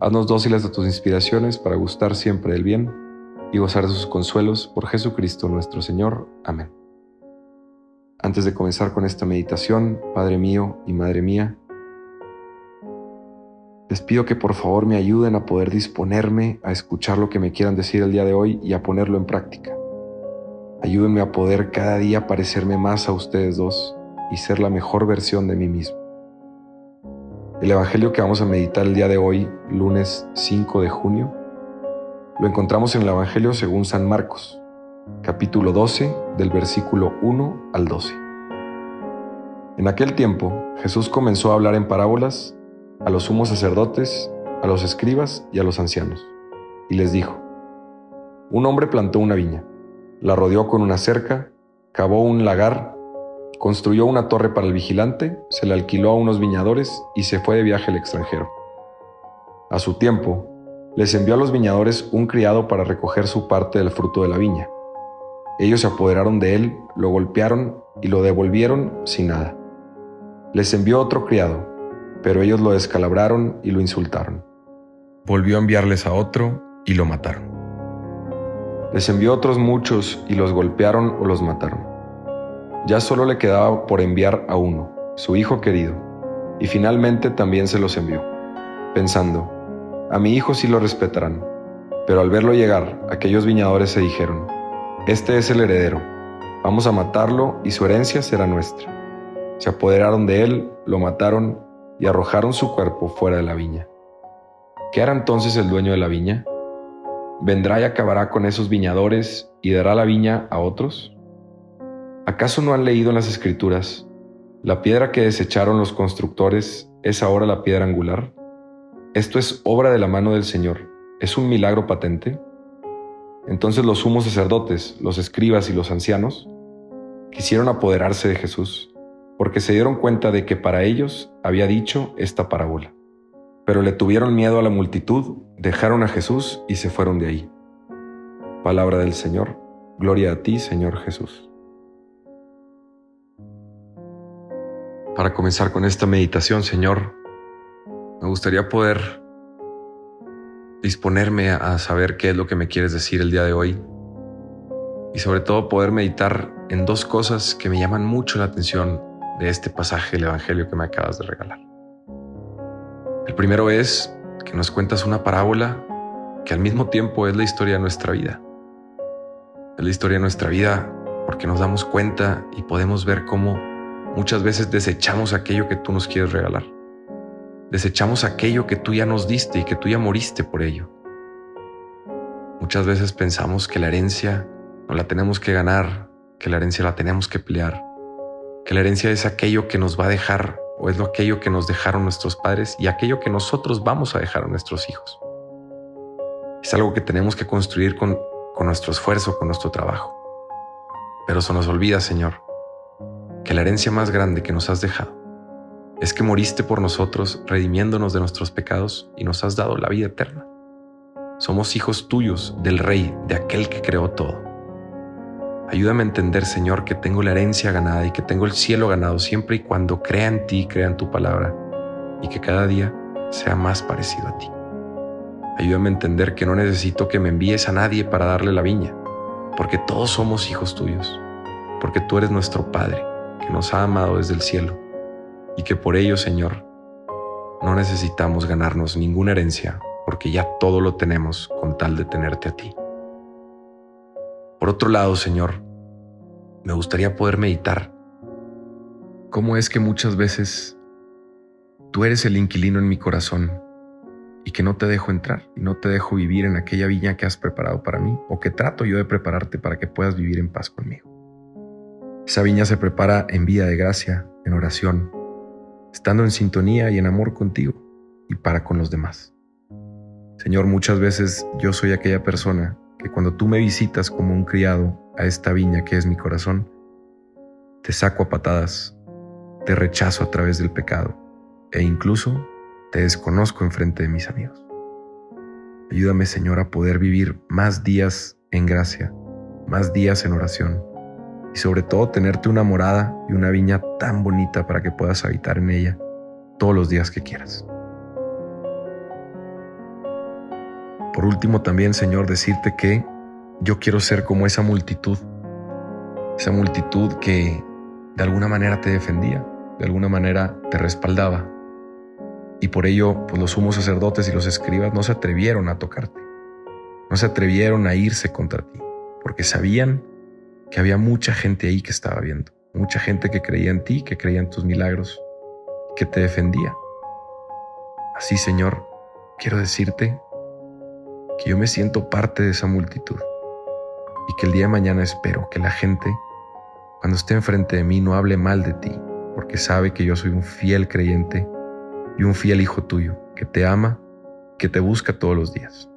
haznos dóciles a tus inspiraciones para gustar siempre del bien y gozar de sus consuelos por Jesucristo nuestro Señor. Amén. Antes de comenzar con esta meditación, Padre mío y Madre mía, les pido que por favor me ayuden a poder disponerme a escuchar lo que me quieran decir el día de hoy y a ponerlo en práctica. Ayúdenme a poder cada día parecerme más a ustedes dos y ser la mejor versión de mí mismo. El Evangelio que vamos a meditar el día de hoy, lunes 5 de junio, lo encontramos en el Evangelio según San Marcos, capítulo 12, del versículo 1 al 12. En aquel tiempo, Jesús comenzó a hablar en parábolas a los sumos sacerdotes, a los escribas y a los ancianos, y les dijo, Un hombre plantó una viña, la rodeó con una cerca, cavó un lagar Construyó una torre para el vigilante, se la alquiló a unos viñadores y se fue de viaje al extranjero. A su tiempo, les envió a los viñadores un criado para recoger su parte del fruto de la viña. Ellos se apoderaron de él, lo golpearon y lo devolvieron sin nada. Les envió otro criado, pero ellos lo descalabraron y lo insultaron. Volvió a enviarles a otro y lo mataron. Les envió otros muchos y los golpearon o los mataron. Ya solo le quedaba por enviar a uno, su hijo querido, y finalmente también se los envió, pensando, a mi hijo sí lo respetarán. Pero al verlo llegar, aquellos viñadores se dijeron, Este es el heredero, vamos a matarlo y su herencia será nuestra. Se apoderaron de él, lo mataron y arrojaron su cuerpo fuera de la viña. ¿Qué hará entonces el dueño de la viña? ¿Vendrá y acabará con esos viñadores y dará la viña a otros? ¿Acaso no han leído en las escrituras, la piedra que desecharon los constructores es ahora la piedra angular? Esto es obra de la mano del Señor, ¿es un milagro patente? Entonces los sumos sacerdotes, los escribas y los ancianos quisieron apoderarse de Jesús, porque se dieron cuenta de que para ellos había dicho esta parábola. Pero le tuvieron miedo a la multitud, dejaron a Jesús y se fueron de ahí. Palabra del Señor, gloria a ti, Señor Jesús. Para comenzar con esta meditación, Señor, me gustaría poder disponerme a saber qué es lo que me quieres decir el día de hoy y sobre todo poder meditar en dos cosas que me llaman mucho la atención de este pasaje del Evangelio que me acabas de regalar. El primero es que nos cuentas una parábola que al mismo tiempo es la historia de nuestra vida. Es la historia de nuestra vida porque nos damos cuenta y podemos ver cómo Muchas veces desechamos aquello que tú nos quieres regalar. Desechamos aquello que tú ya nos diste y que tú ya moriste por ello. Muchas veces pensamos que la herencia no la tenemos que ganar, que la herencia la tenemos que pelear, que la herencia es aquello que nos va a dejar o es lo aquello que nos dejaron nuestros padres y aquello que nosotros vamos a dejar a nuestros hijos. Es algo que tenemos que construir con, con nuestro esfuerzo, con nuestro trabajo. Pero se nos olvida, Señor, que la herencia más grande que nos has dejado es que moriste por nosotros redimiéndonos de nuestros pecados y nos has dado la vida eterna. Somos hijos tuyos del Rey, de aquel que creó todo. Ayúdame a entender, Señor, que tengo la herencia ganada y que tengo el cielo ganado siempre y cuando crea en ti, crea en tu palabra y que cada día sea más parecido a ti. Ayúdame a entender que no necesito que me envíes a nadie para darle la viña, porque todos somos hijos tuyos, porque tú eres nuestro Padre nos ha amado desde el cielo y que por ello, Señor, no necesitamos ganarnos ninguna herencia porque ya todo lo tenemos con tal de tenerte a ti. Por otro lado, Señor, me gustaría poder meditar cómo es que muchas veces tú eres el inquilino en mi corazón y que no te dejo entrar y no te dejo vivir en aquella viña que has preparado para mí o que trato yo de prepararte para que puedas vivir en paz conmigo. Esa viña se prepara en vida de gracia, en oración, estando en sintonía y en amor contigo y para con los demás. Señor, muchas veces yo soy aquella persona que cuando tú me visitas como un criado a esta viña que es mi corazón, te saco a patadas, te rechazo a través del pecado e incluso te desconozco en frente de mis amigos. Ayúdame, Señor, a poder vivir más días en gracia, más días en oración y sobre todo tenerte una morada y una viña tan bonita para que puedas habitar en ella todos los días que quieras. Por último, también, Señor, decirte que yo quiero ser como esa multitud, esa multitud que de alguna manera te defendía, de alguna manera te respaldaba. Y por ello, pues los sumos sacerdotes y los escribas no se atrevieron a tocarte, no se atrevieron a irse contra ti, porque sabían que había mucha gente ahí que estaba viendo, mucha gente que creía en ti, que creía en tus milagros, que te defendía. Así, Señor, quiero decirte que yo me siento parte de esa multitud y que el día de mañana espero que la gente, cuando esté enfrente de mí, no hable mal de ti, porque sabe que yo soy un fiel creyente y un fiel hijo tuyo, que te ama, que te busca todos los días.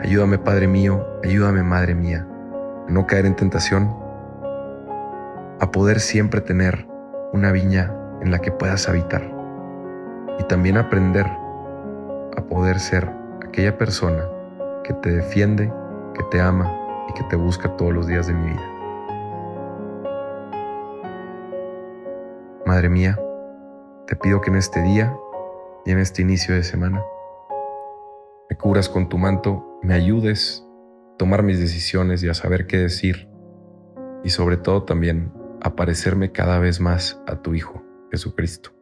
Ayúdame, Padre mío, ayúdame, Madre mía, no caer en tentación, a poder siempre tener una viña en la que puedas habitar y también aprender a poder ser aquella persona que te defiende, que te ama y que te busca todos los días de mi vida. Madre mía, te pido que en este día y en este inicio de semana me cubras con tu manto, me ayudes tomar mis decisiones y a saber qué decir y sobre todo también a parecerme cada vez más a tu Hijo, Jesucristo.